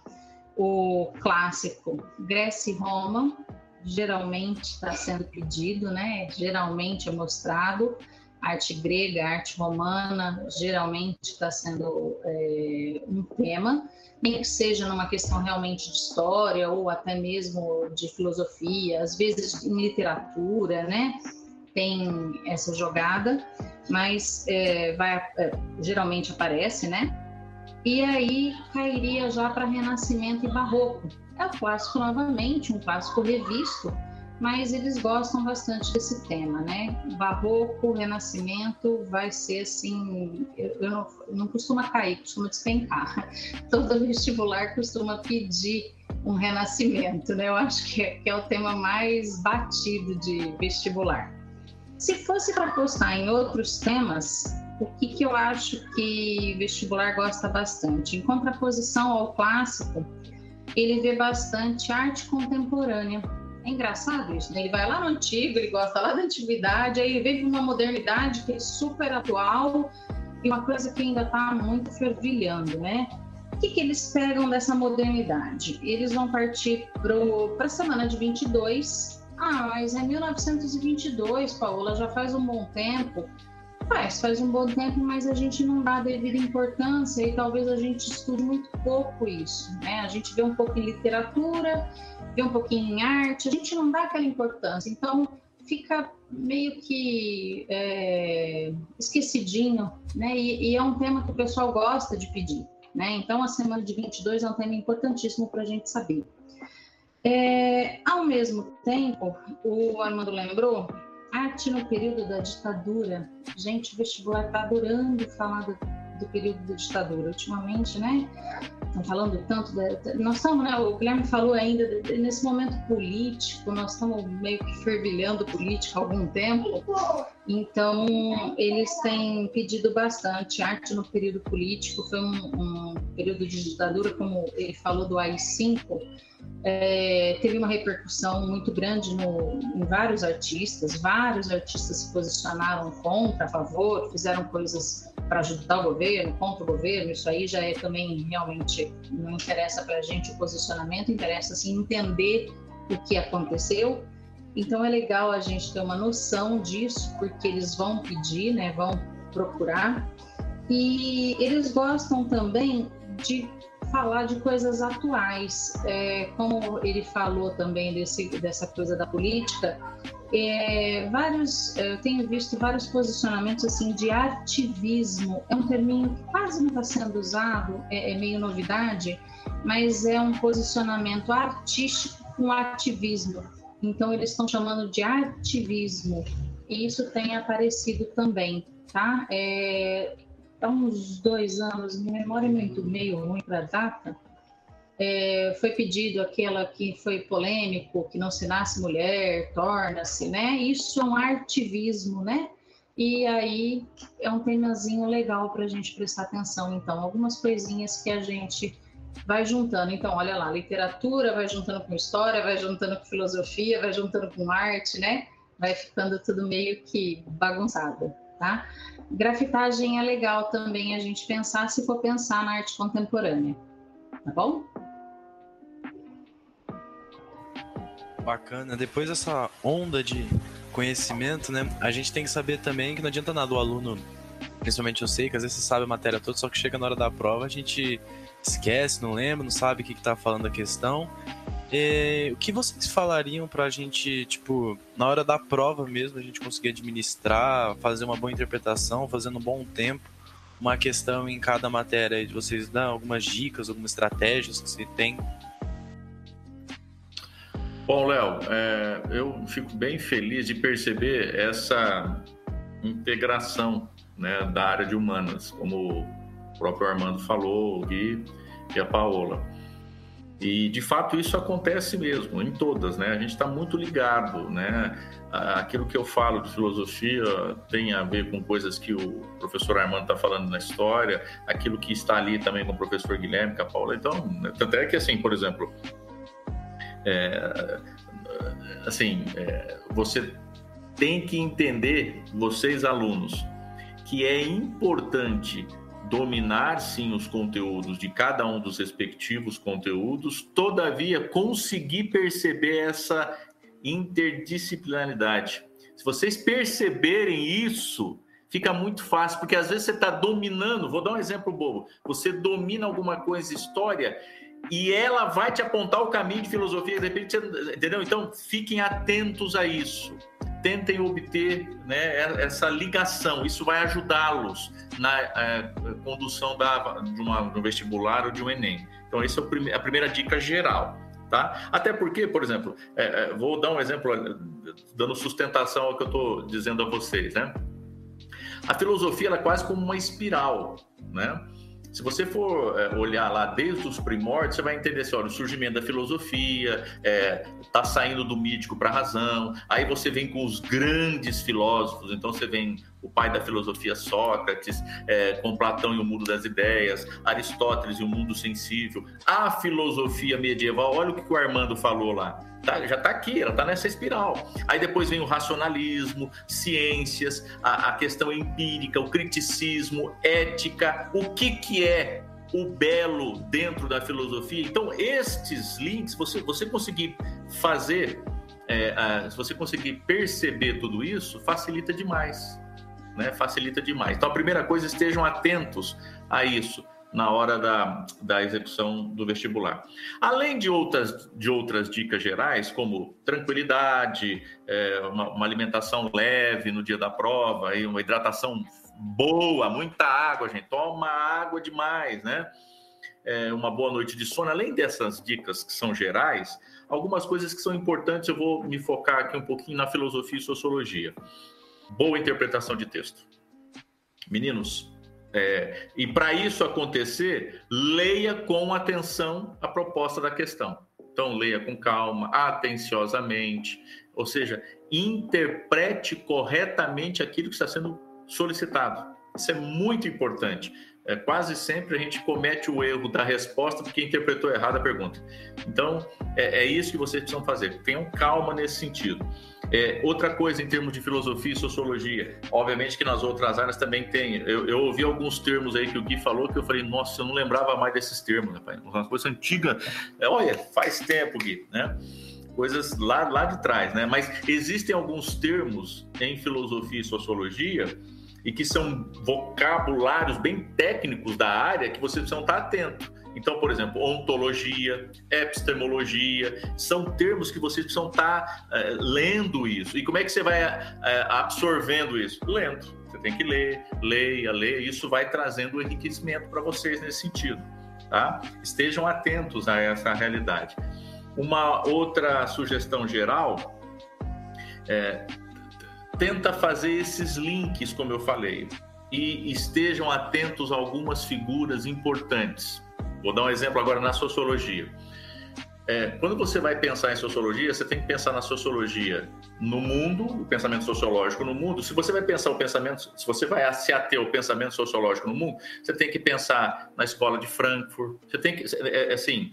o clássico Grécia e Roma, geralmente está sendo pedido, né? Geralmente é mostrado. Arte grega, arte romana, geralmente está sendo é, um tema, nem que seja numa questão realmente de história ou até mesmo de filosofia, às vezes em literatura, né? Tem essa jogada, mas é, vai, é, geralmente aparece, né? E aí cairia já para Renascimento e Barroco. É o clássico novamente, um clássico revisto, mas eles gostam bastante desse tema, né? Barroco, Renascimento vai ser assim, eu, eu não, não costuma cair, costuma despencar. Todo vestibular costuma pedir um renascimento, né? Eu acho que é, que é o tema mais batido de vestibular. Se fosse para postar em outros temas, o que, que eu acho que vestibular gosta bastante? Em contraposição ao clássico, ele vê bastante arte contemporânea. É engraçado isso, né? Ele vai lá no antigo, ele gosta lá da antiguidade, aí vem uma modernidade que é super atual e uma coisa que ainda está muito fervilhando, né? O que, que eles pegam dessa modernidade? Eles vão partir para a semana de 22. Ah, mas é 1922, Paola, já faz um bom tempo Faz, faz um bom tempo, mas a gente não dá a devida importância e talvez a gente estude muito pouco isso, né? A gente vê um pouco em literatura, vê um pouquinho em arte, a gente não dá aquela importância. Então, fica meio que é, esquecidinho, né? E, e, é um tema que o pessoal gosta de pedir, né? Então, a semana de 22 é um tema importantíssimo para a gente saber. É, ao mesmo tempo, o Armando lembrou, arte no período da ditadura. Gente, o vestibular está adorando falar do, do, período da ditadura. Ultimamente, né? Estão falando tanto da. Nós estamos, né? O Guilherme falou ainda, nesse momento político, nós estamos meio que fervilhando política há algum tempo. Então, eles têm pedido bastante arte no período político. Foi um, um período de ditadura, como ele falou do AI-5 é, teve uma repercussão muito grande no, em vários artistas. Vários artistas se posicionaram contra, a favor, fizeram coisas para ajudar o governo, contra o governo. Isso aí já é também realmente não interessa para a gente o posicionamento, interessa assim entender o que aconteceu. Então é legal a gente ter uma noção disso, porque eles vão pedir, né, vão procurar. E eles gostam também de falar de coisas atuais. É, como ele falou também desse, dessa coisa da política, é, vários, eu tenho visto vários posicionamentos assim de ativismo. É um terminho que quase não está sendo usado, é, é, meio novidade, mas é um posicionamento artístico com ativismo. Então eles estão chamando de ativismo. E isso tem aparecido também, tá? É, há uns dois anos, minha memória é muito meio ruim para data, é, foi pedido aquela que foi polêmico, que não se nasce mulher, torna-se, né? Isso é um artivismo, né? E aí é um temazinho legal para a gente prestar atenção. Então, algumas coisinhas que a gente vai juntando. Então, olha lá, literatura vai juntando com história, vai juntando com filosofia, vai juntando com arte, né? Vai ficando tudo meio que bagunçado, tá? Grafitagem é legal também a gente pensar se for pensar na arte contemporânea. Tá bom? Bacana. Depois dessa onda de conhecimento, né? A gente tem que saber também que não adianta nada o aluno, principalmente eu sei que às vezes você sabe a matéria toda, só que chega na hora da prova a gente esquece, não lembra, não sabe o que, está falando a questão. É, o que vocês falariam para a gente, tipo, na hora da prova mesmo, a gente conseguir administrar, fazer uma boa interpretação, fazendo um bom tempo, uma questão em cada matéria? De vocês dão algumas dicas, algumas estratégias que você tem? Bom, Léo, é, eu fico bem feliz de perceber essa integração né, da área de humanas, como próprio Armando falou, o Gui e a Paola. E de fato isso acontece mesmo em todas, né? A gente está muito ligado, né? Aquilo que eu falo de filosofia tem a ver com coisas que o professor Armando está falando na história, aquilo que está ali também com o professor Guilherme, com a Paula. Então, tanto é que assim, por exemplo, é, assim, é, você tem que entender, vocês alunos, que é importante dominar sim os conteúdos de cada um dos respectivos conteúdos, todavia conseguir perceber essa interdisciplinaridade. Se vocês perceberem isso, fica muito fácil, porque às vezes você está dominando. Vou dar um exemplo bobo. Você domina alguma coisa, história, e ela vai te apontar o caminho de filosofia, de repente, entendeu? Então, fiquem atentos a isso tentem obter né, essa ligação. Isso vai ajudá-los na é, condução da, de, uma, um vestibular ou de um Enem. Então, essa é a primeira dica geral. Tá? Até porque, por exemplo, é, é, vou dar um exemplo dando sustentação ao que eu estou dizendo a vocês. Né? A filosofia é quase como uma espiral. Né? Se você for é, olhar lá desde os primórdios, você vai entender assim, olha, o surgimento da filosofia, é, tá saindo do mítico para a razão, aí você vem com os grandes filósofos, então você vem o pai da filosofia Sócrates, é, com Platão e o mundo das ideias, Aristóteles e o mundo sensível, a filosofia medieval, olha o que o Armando falou lá, Tá, já está aqui, ela está nessa espiral. Aí depois vem o racionalismo, ciências, a, a, questão empírica, o criticismo, ética, o que, que é o belo dentro da filosofia. Então, estes links, você, você conseguir fazer, é, a, se você conseguir perceber tudo isso, facilita demais. Né? Facilita demais. Então, a primeira coisa, estejam atentos a isso na hora da, da execução do vestibular. Além de outras, de outras dicas gerais, como tranquilidade, é, uma, uma, alimentação leve no dia da prova, e uma hidratação boa, muita água, gente. Toma água demais, né? É, uma boa noite de sono. Além dessas dicas que são gerais, algumas coisas que são importantes, eu vou me focar aqui um pouquinho na filosofia e sociologia. Boa interpretação de texto. Meninos, é, e para isso acontecer, leia com atenção a proposta da questão. Então, leia com calma, atenciosamente, ou seja, interprete corretamente aquilo que está sendo solicitado. Isso é muito importante. É, quase sempre a gente comete o erro da resposta porque interpretou errado a pergunta. Então, é, é isso que vocês precisam fazer. Tenham calma nesse sentido. É, outra coisa em termos de filosofia e sociologia, obviamente que nas outras áreas também tem. Eu, eu, ouvi alguns termos aí que o Gui falou que eu falei, nossa, eu não lembrava mais desses termos, rapaz. Uma coisa antiga. É, olha, faz tempo, Gui, né? Coisas lá, lá de trás, né? Mas existem alguns termos em filosofia e sociologia e que são vocabulários bem técnicos da área que você precisa estar atento. Então, por exemplo, ontologia, epistemologia, são termos que vocês precisam estar é, lendo isso. E como é que você vai é, absorvendo isso? Lendo. Você tem que ler, leia, leia. Isso vai trazendo enriquecimento para vocês nesse sentido. Tá? Estejam atentos a essa realidade. Uma outra sugestão geral é tenta fazer esses links, como eu falei, e estejam atentos a algumas figuras importantes. Vou dar um exemplo agora na sociologia. É, quando você vai pensar em sociologia, você tem que pensar na sociologia no mundo, o pensamento sociológico no mundo. Se você vai pensar o pensamento, se você vai se ater ao pensamento sociológico no mundo, você tem que pensar na escola de Frankfurt. Você tem que, é, é assim,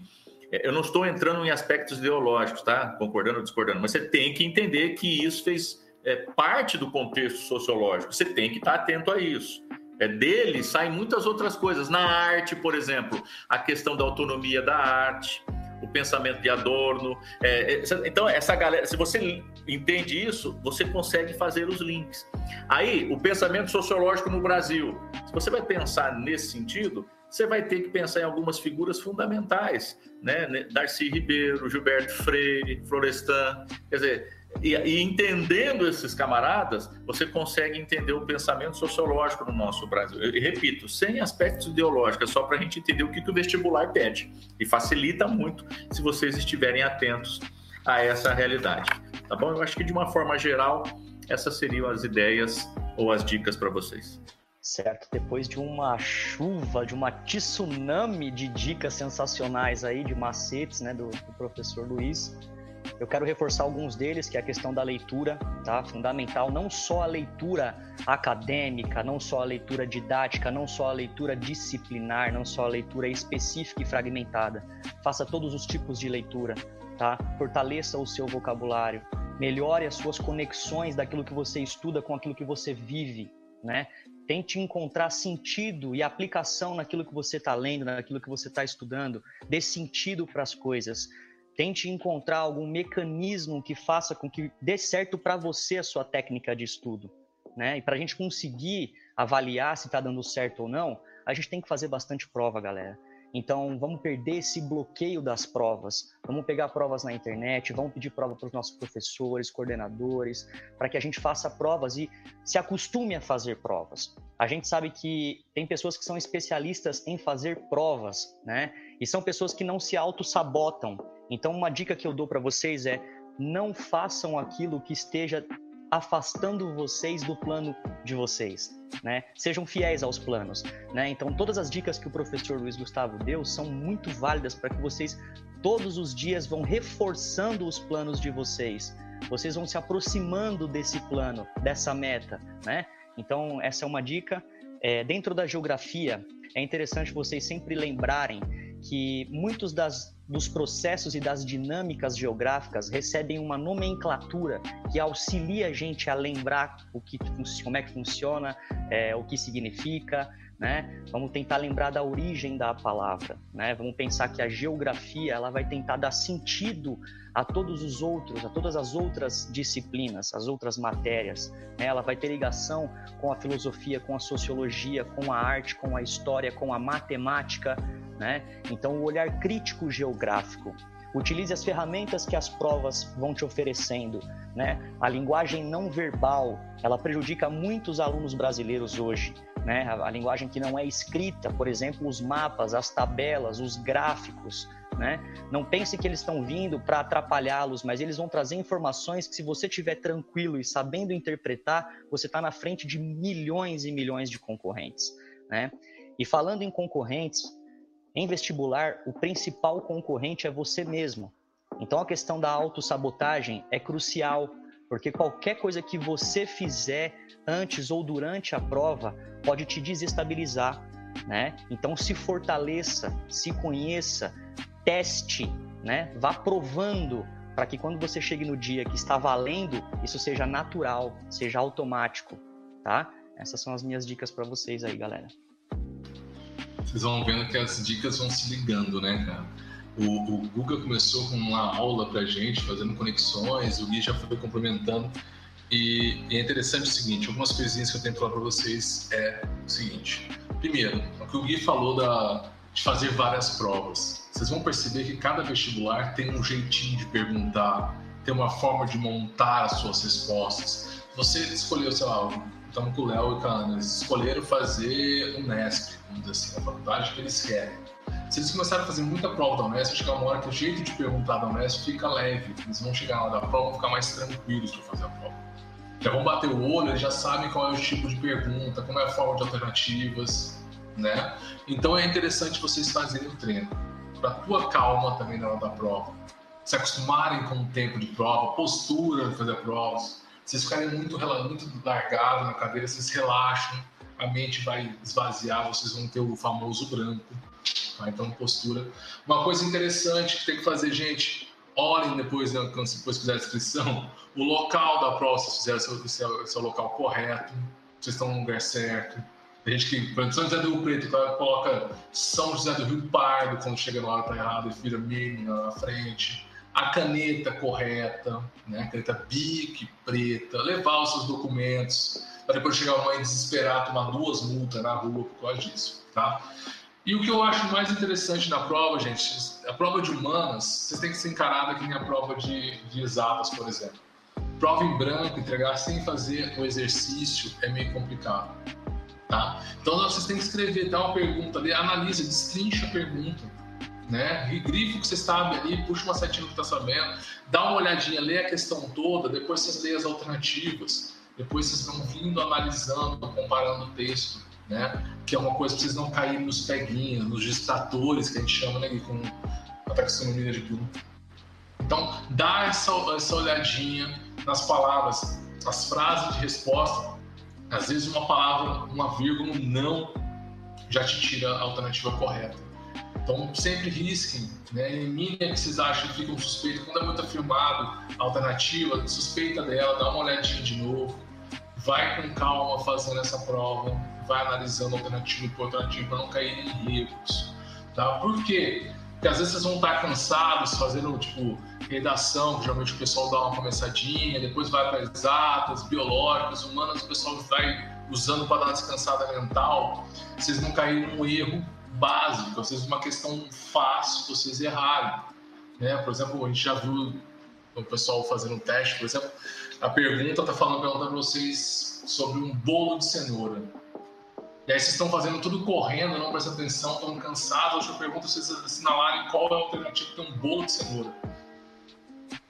é, eu não estou entrando em aspectos ideológicos, tá? Concordando ou discordando, mas você tem que entender que isso fez é, parte do contexto sociológico. Você tem que estar atento a isso. É, dele saem muitas outras coisas. Na arte, por exemplo, a questão da autonomia da arte, o pensamento de Adorno. É, é então, essa galera, se você entende isso, você consegue fazer os links. Aí, o pensamento sociológico no Brasil. Se você vai pensar nesse sentido, você vai ter que pensar em algumas figuras fundamentais, né? Darcy Ribeiro, Gilberto Freire, Florestan. Quer dizer, e, e, entendendo esses camaradas, você consegue entender o pensamento sociológico no nosso Brasil. E repito, sem aspectos ideológicos, é só para a gente entender o que, que o vestibular pede. E facilita muito se vocês estiverem atentos a essa realidade. Tá bom? Eu acho que de uma forma geral, essas seriam as ideias ou as dicas para vocês. Certo, depois de uma chuva, de uma tsunami de dicas sensacionais aí, de macetes, né, do, do professor Luiz, eu quero reforçar alguns deles, que é a questão da leitura, tá? Fundamental, não só a leitura acadêmica, não só a leitura didática, não só a leitura disciplinar, não só a leitura específica e fragmentada. Faça todos os tipos de leitura, tá? Fortaleça o seu vocabulário, melhore as suas conexões daquilo que você estuda com aquilo que você vive, né? Tente encontrar sentido e aplicação naquilo que você está lendo, naquilo que você está estudando. Dê sentido para as coisas Tente encontrar algum mecanismo que faça com que dê certo para você a sua técnica de estudo. Né? E para a gente conseguir avaliar se está dando certo ou não, a gente tem que fazer bastante prova, galera. Então, vamos perder esse bloqueio das provas. Vamos pegar provas na internet, vamos pedir prova para os nossos professores, coordenadores, para que a gente faça provas e se acostume a fazer provas. A gente sabe que tem pessoas que são especialistas em fazer provas, né? E são pessoas que não se auto-sabotam. Então, uma dica que eu dou para vocês é: não façam aquilo que esteja afastando vocês do plano de vocês, né? Sejam fiéis aos planos, né? Então, todas as dicas que o professor Luiz Gustavo deu são muito válidas para que vocês todos os dias vão reforçando os planos de vocês. Vocês vão se aproximando desse plano, dessa meta, né? Então, essa é uma dica. É, dentro da geografia, é interessante vocês sempre lembrarem que muitos das dos processos e das dinâmicas geográficas recebem uma nomenclatura que auxilia a gente a lembrar o que, como é que funciona, é, o que significa, né? Vamos tentar lembrar da origem da palavra, né? Vamos pensar que a geografia ela vai tentar dar sentido a todos os outros, a todas as outras disciplinas, as outras matérias. Né? Ela vai ter ligação com a filosofia, com a sociologia, com a arte, com a história, com a matemática. Né? Então, o olhar crítico geográfico. Utilize as ferramentas que as provas vão te oferecendo. Né? A linguagem não verbal, ela prejudica muitos alunos brasileiros hoje. Né? A, a linguagem que não é escrita, por exemplo, os mapas, as tabelas, os gráficos, né? Não pense que eles estão vindo para atrapalhá-los, mas eles vão trazer informações que, se você estiver tranquilo e sabendo interpretar, você está na frente de milhões e milhões de concorrentes. Né? E falando em concorrentes, em vestibular, o principal concorrente é você mesmo. Então a questão da autossabotagem é crucial, porque qualquer coisa que você fizer antes ou durante a prova pode te desestabilizar. Né? Então se fortaleça, se conheça, teste, né? Vá provando para que quando você chegue no dia que está valendo, isso seja natural, seja automático, tá? Essas são as minhas dicas para vocês aí, galera. Vocês vão vendo que as dicas vão se ligando, né, cara? O, o Guga começou com uma aula pra gente, fazendo conexões, o Gui já foi complementando. E, e é interessante o seguinte, algumas coisinhas que eu tenho que falar para vocês é o seguinte. Primeiro, o que o Gui falou da, de fazer várias provas. Vocês vão perceber que cada vestibular tem um jeitinho de perguntar, tem uma forma de montar as suas respostas. Você escolheu, sei lá, estamos com o Léo e Ana, eles escolheram fazer o Nesp, vamos dizer assim, a faculdade que eles querem. Se eles começarem a fazer muita prova da Unesp, chegar uma hora que o jeito de perguntar da Unesp fica leve. Eles vão chegar lá da prova, vão ficar mais tranquilos para fazer a prova. Já vão bater o olho, eles já sabem qual é o tipo de pergunta, como é a forma de alternativas né? Então é interessante vocês fazerem o treino para tua calma também na hora da prova, se acostumarem com o tempo de prova, postura de fazer provas. Vocês ficarem muito muito largados na cadeira, vocês relaxam, a mente vai esvaziar, vocês vão ter o famoso branco. Tá? Então postura. Uma coisa interessante que tem que fazer, gente, olhem depois, né, quando depois fizer a inscrição, o local da prova, se fizeram seu, seu, seu local correto, vocês estão no lugar certo a gente que, por exemplo, São José do Rio Preto, coloca São José do Rio Pardo quando chega na hora tá errado e vira mínima na frente. A caneta correta, né? A caneta bique preta, levar os seus documentos, para depois chegar a mãe desesperar, tomar duas multas na rua por causa disso, tá? E o que eu acho mais interessante na prova, gente, a prova de humanas, vocês têm que ser encarada que nem a prova de, de exatas, por exemplo. Prova em branco, entregar sem fazer o exercício é meio complicado. Tá? Então vocês têm que escrever, dar uma pergunta ali, analisa, destrincha a pergunta. Né? Grifo que você sabe ali, puxa uma setinha que está sabendo, dá uma olhadinha, lê a questão toda, depois vocês lêem as alternativas, depois vocês vão vindo analisando, comparando o texto, né? Que é uma coisa para vocês não caírem nos peguinhos, nos distratores que a gente chama, né? Com a taxonomia de Bloom. Então, dá essa, essa olhadinha nas palavras, as frases de resposta, às vezes uma palavra, uma vírgula, um não, já te tira a alternativa correta. Então sempre risquem, né? Eliminem que vocês acham que ficam suspeitos. Quando é muito afirmado a alternativa, suspeita dela, dá uma olhadinha de novo. Vai com calma fazendo essa prova, vai analisando alternativa por alternativa para não cair em erros. Tá? Por quê? Porque às vezes vocês vão estar cansados fazendo tipo redação, que geralmente o pessoal dá uma começadinha, depois vai para exatas, biológicas, humanas, o pessoal vai usando para dar uma descansada mental. Vocês não caírem num erro básico, às vezes uma questão fácil vocês errarem. Né? Por exemplo, a gente já viu o pessoal fazendo teste, por exemplo, a pergunta está falando para vocês sobre um bolo de cenoura. E aí vocês estão fazendo tudo correndo, não prestam atenção, estão cansados. Eu pergunto se vocês assinalarem qual é a alternativa para um bolo de cenoura.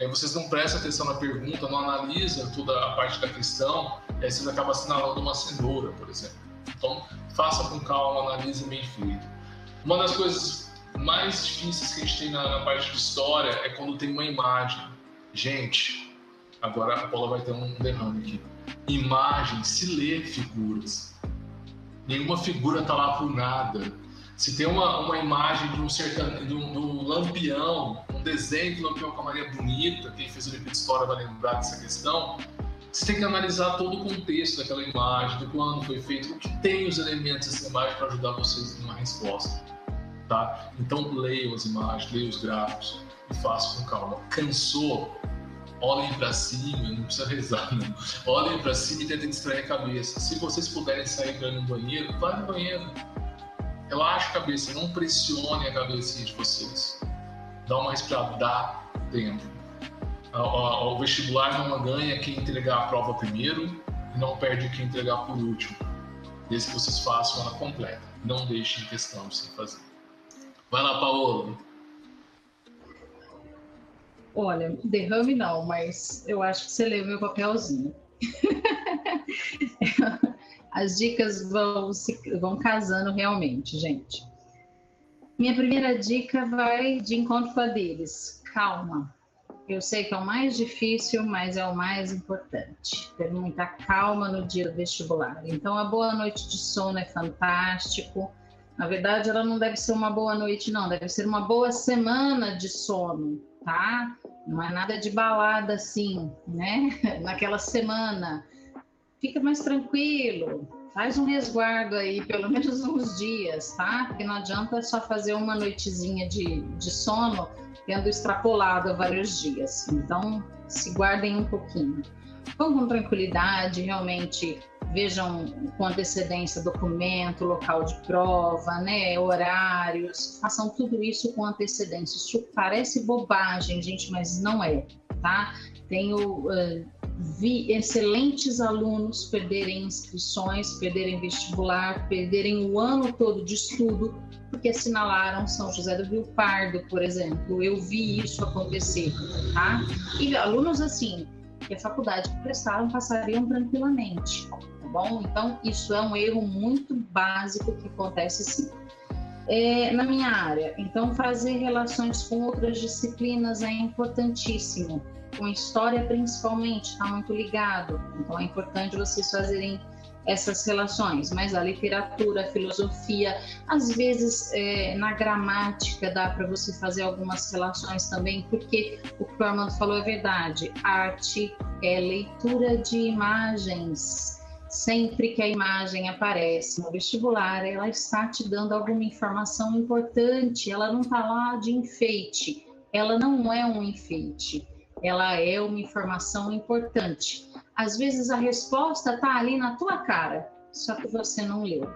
Aí vocês não prestam atenção na pergunta, não analisam toda a parte da questão, e aí vocês acabam assinalando uma cenoura, por exemplo. Então, faça com calma, analise bem feito. Uma das coisas mais difíceis que a gente tem na, na parte de história é quando tem uma imagem. Gente, agora a Paula vai ter um derrame aqui. Imagem se lê figuras. Nenhuma figura está lá por nada. Se tem uma, uma imagem de um, sertane... de, um, de um lampião, um desenho de lampião com a Maria Bonita, quem fez o livro história vai lembrar dessa questão, você tem que analisar todo o contexto daquela imagem, do quando foi feito, o que tem os elementos dessa imagem para ajudar vocês numa resposta. Tá? Então leiam as imagens, leiam os gráficos e façam com calma. Cansou? Olhem para cima, não precisa rezar, não. Olhem para cima e tentem distrair a cabeça. Se vocês puderem sair para no banheiro, vá no banheiro Relaxa a cabeça, não pressione a cabecinha de vocês. Dá uma respirada, dá tempo. O vestibular não ganha quem entregar a prova primeiro e não perde quem entregar por último. Desde que vocês façam ela completa. Não deixem questão sem fazer. Vai lá, Paulo. Olha, derrame não, mas eu acho que você leu meu papelzinho. as dicas vão, se, vão casando realmente, gente. Minha primeira dica vai de encontro com a deles. Calma. Eu sei que é o mais difícil, mas é o mais importante. Ter muita calma no dia do vestibular. Então, a boa noite de sono é fantástico. Na verdade, ela não deve ser uma boa noite, não. Deve ser uma boa semana de sono, tá? Não é nada de balada assim, né? Naquela semana fica mais tranquilo, faz um resguardo aí, pelo menos uns dias, tá? Porque não adianta só fazer uma noitezinha de, de sono tendo extrapolado vários dias. Então, se guardem um pouquinho. Vão com tranquilidade, realmente vejam com antecedência documento, local de prova, né, horários, façam tudo isso com antecedência. Isso parece bobagem, gente, mas não é, tá? Tenho uh, vi excelentes alunos perderem inscrições, perderem vestibular, perderem o ano todo de estudo, porque assinalaram São José do Rio Pardo, por exemplo. Eu vi isso acontecer, tá? E alunos assim, que a faculdade prestaram passariam tranquilamente, bom? Então, isso é um erro muito básico que acontece sim. É, na minha área, então, fazer relações com outras disciplinas é importantíssimo com história principalmente, está muito ligado. Então é importante vocês fazerem essas relações, mas a literatura, a filosofia, às vezes é, na gramática dá para você fazer algumas relações também, porque o que o Armando falou é verdade. Arte é leitura de imagens. Sempre que a imagem aparece no vestibular, ela está te dando alguma informação importante. Ela não está lá de enfeite. Ela não é um enfeite ela é uma informação importante. Às vezes a resposta está ali na tua cara, só que você não leu.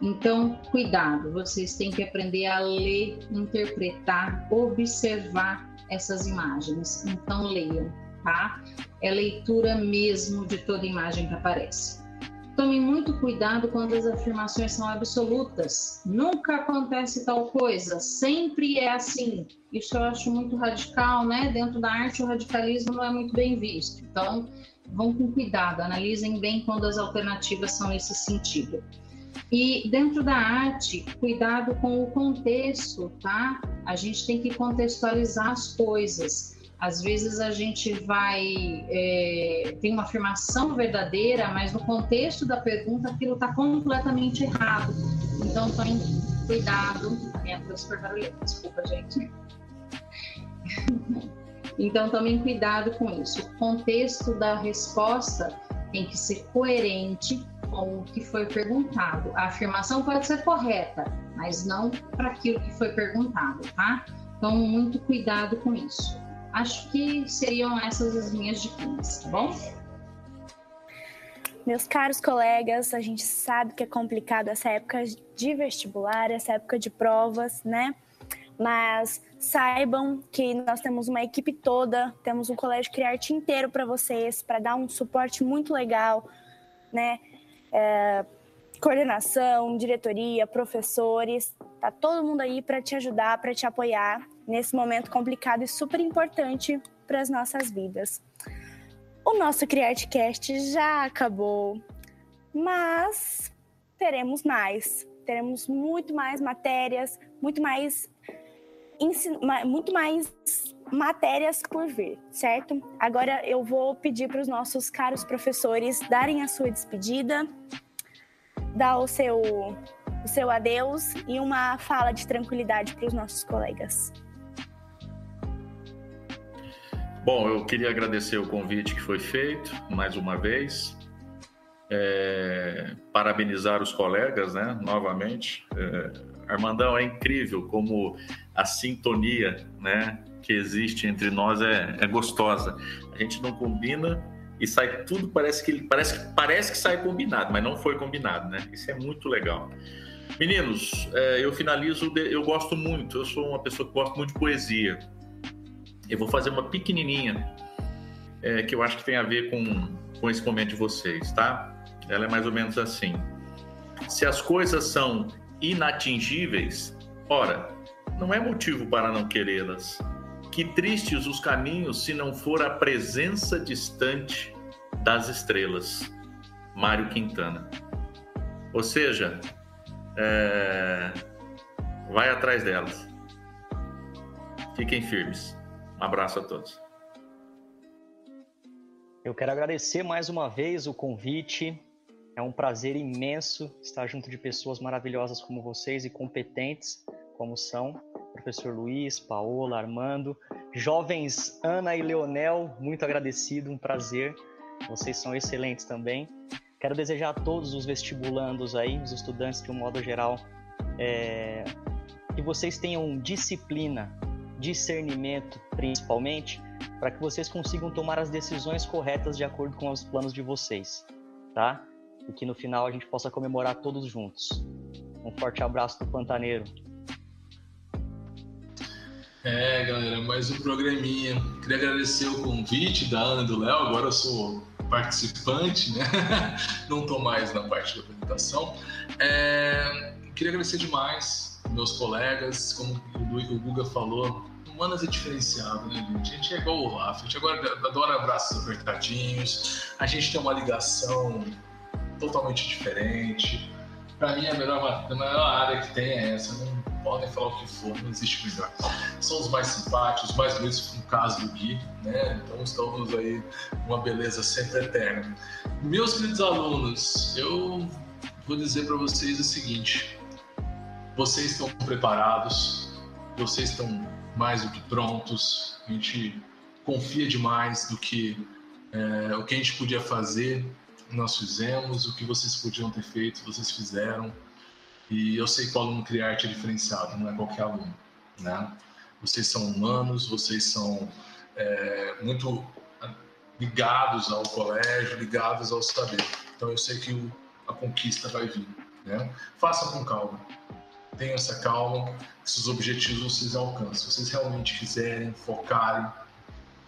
Então, cuidado, vocês têm que aprender a ler, interpretar, observar essas imagens. Então, leiam, tá? É leitura mesmo de toda imagem que aparece. Tome muito cuidado quando as afirmações são absolutas. Nunca acontece tal coisa, sempre é assim. Isso eu acho muito radical, né? Dentro da arte, o radicalismo não é muito bem visto. Então, vão com cuidado, analisem bem quando as alternativas são nesse sentido. E dentro da arte, cuidado com o contexto, tá? A gente tem que contextualizar as coisas. Às vezes a gente vai é, tem uma afirmação verdadeira, mas no contexto da pergunta aquilo está completamente errado. Então tome cuidado. Minha foi super barulhenta, desculpa, gente. então tomem cuidado com isso. O contexto da resposta tem que ser coerente com o que foi perguntado. A afirmação pode ser correta, mas não para aquilo que foi perguntado, tá? Então, muito cuidado com isso. Acho que seriam essas as minhas dicas, tá bom? Meus caros colegas, a gente sabe que é complicado essa época de vestibular, essa época de provas, né? Mas saibam que nós temos uma equipe toda, temos um colégio Criarte inteiro para vocês, para dar um suporte muito legal, né? É, coordenação, diretoria, professores, tá todo mundo aí para te ajudar, para te apoiar nesse momento complicado e super importante para as nossas vidas. O nosso CriArtCast já acabou, mas teremos mais. Teremos muito mais matérias, muito mais muito mais matérias por vir, certo? Agora eu vou pedir para os nossos caros professores darem a sua despedida, dar o seu o seu adeus e uma fala de tranquilidade para os nossos colegas. Bom, eu queria agradecer o convite que foi feito mais uma vez. É, parabenizar os colegas, né? Novamente. É, Armandão, é incrível como a sintonia, né? Que existe entre nós é, é gostosa. A gente não combina e sai tudo parece que parece parece que sai combinado, mas não foi combinado, né? Isso é muito legal. Meninos, é, eu finalizo. Eu gosto muito. Eu sou uma pessoa que gosta muito de poesia. Eu vou fazer uma pequenininha é, que eu acho que tem a ver com, com esse momento de vocês, tá? Ela é mais ou menos assim. Se as coisas são inatingíveis, ora, não é motivo para não querê-las. Que tristes os caminhos se não for a presença distante das estrelas. Mário Quintana. Ou seja, é... vai atrás delas. Fiquem firmes. Abraço a todos. Eu quero agradecer mais uma vez o convite. É um prazer imenso estar junto de pessoas maravilhosas como vocês e competentes como são. Professor Luiz, Paola, Armando, jovens Ana e Leonel, muito agradecido, um prazer. Vocês são excelentes também. Quero desejar a todos os vestibulandos aí, os estudantes de um modo geral, é, que vocês tenham disciplina, discernimento, principalmente, para que vocês consigam tomar as decisões corretas de acordo com os planos de vocês, tá? E que no final a gente possa comemorar todos juntos. Um forte abraço do Pantaneiro. É, galera, mais um programinha. Queria agradecer o convite da Ana e do Léo. Agora eu sou participante, né? Não estou mais na parte da apresentação. É, queria agradecer demais meus colegas, como o Guga falou, humanas é diferenciado, né, gente? A gente é igual o Olaf, a gente agora adora abraços apertadinhos, a gente tem uma ligação totalmente diferente. Para mim, a melhor, a melhor área que tem é essa. Não podem falar o que for, não existe melhor. São os mais simpáticos, os mais bonitos, no caso do Gui, né? Então estamos aí uma beleza sempre eterna. Meus queridos alunos, eu vou dizer para vocês o seguinte: vocês estão preparados, vocês estão mais do que prontos, a gente confia demais do que é, o que a gente podia fazer, nós fizemos, o que vocês podiam ter feito, vocês fizeram. E eu sei que o aluno cria arte é diferenciado, não é qualquer aluno, né? Vocês são humanos, vocês são é, muito ligados ao colégio, ligados ao saber. Então eu sei que o, a conquista vai vir, né? Faça com calma. Tenham essa calma, seus objetivos vocês alcancem. Se vocês realmente quiserem, focarem,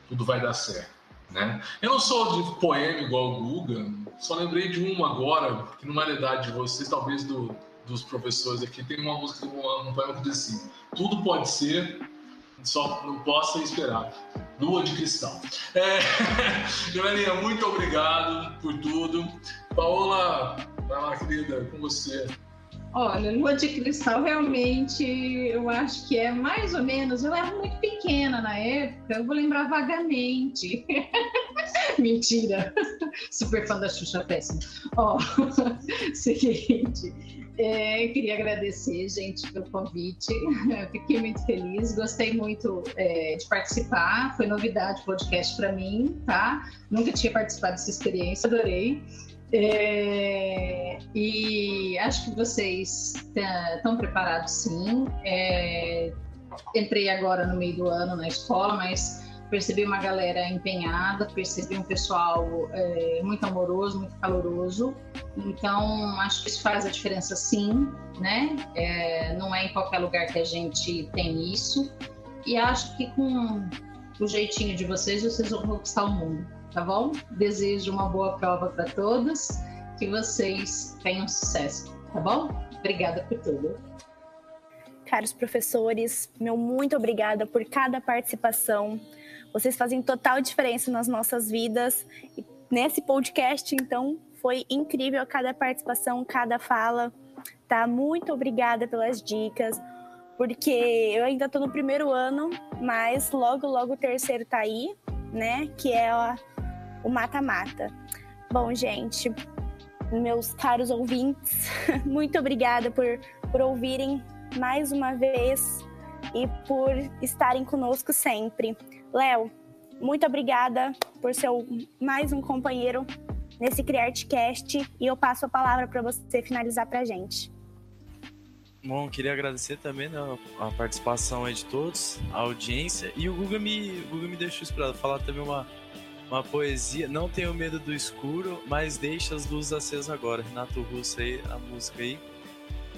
tudo vai dar certo. Né? Eu não sou de poema igual o Guga, só lembrei de uma agora, que numa realidade de vocês, talvez do, dos professores aqui, tem uma música, um, um poema que diz assim: tudo pode ser, só não possa esperar. Lua de cristal. É, muito obrigado por tudo. Paola, vai lá, querida, com você. Olha, Lua de Cristal realmente eu acho que é mais ou menos. Eu era muito pequena na época, eu vou lembrar vagamente. Mentira! Super fã da Xuxa Péssima. Ó, seguinte, é, queria agradecer, gente, pelo convite. Fiquei muito feliz, gostei muito é, de participar. Foi novidade o podcast para mim, tá? Nunca tinha participado dessa experiência, adorei. É, e acho que vocês estão preparados, sim. É, entrei agora no meio do ano na escola, mas percebi uma galera empenhada, percebi um pessoal é, muito amoroso, muito caloroso. Então, acho que isso faz a diferença, sim, né? É, não é em qualquer lugar que a gente tem isso. E acho que com o jeitinho de vocês, vocês vão conquistar o mundo tá bom? Desejo uma boa prova para todos, que vocês tenham sucesso, tá bom? Obrigada por tudo. Caros professores, meu muito obrigada por cada participação. Vocês fazem total diferença nas nossas vidas. E nesse podcast, então, foi incrível cada participação, cada fala. Tá? Muito obrigada pelas dicas, porque eu ainda estou no primeiro ano, mas logo, logo o terceiro tá aí, né? Que é a o mata-mata. Bom, gente, meus caros ouvintes, muito obrigada por, por ouvirem mais uma vez e por estarem conosco sempre. Léo, muito obrigada por ser mais um companheiro nesse CriArtCast e eu passo a palavra para você finalizar para a gente. Bom, queria agradecer também né, a participação de todos, a audiência, e o Guga me, o Guga me deixou esperado falar também uma, uma poesia. Não tenho medo do escuro, mas deixa as luzes acesas agora. Renato Russo aí, a música aí.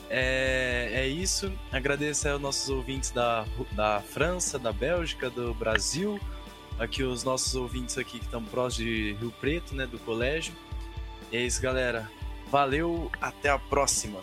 É, é isso. Agradeço aos nossos ouvintes da, da França, da Bélgica, do Brasil, aqui os nossos ouvintes aqui que estão próximos de Rio Preto, né, do colégio. E é isso, galera. Valeu, até a próxima.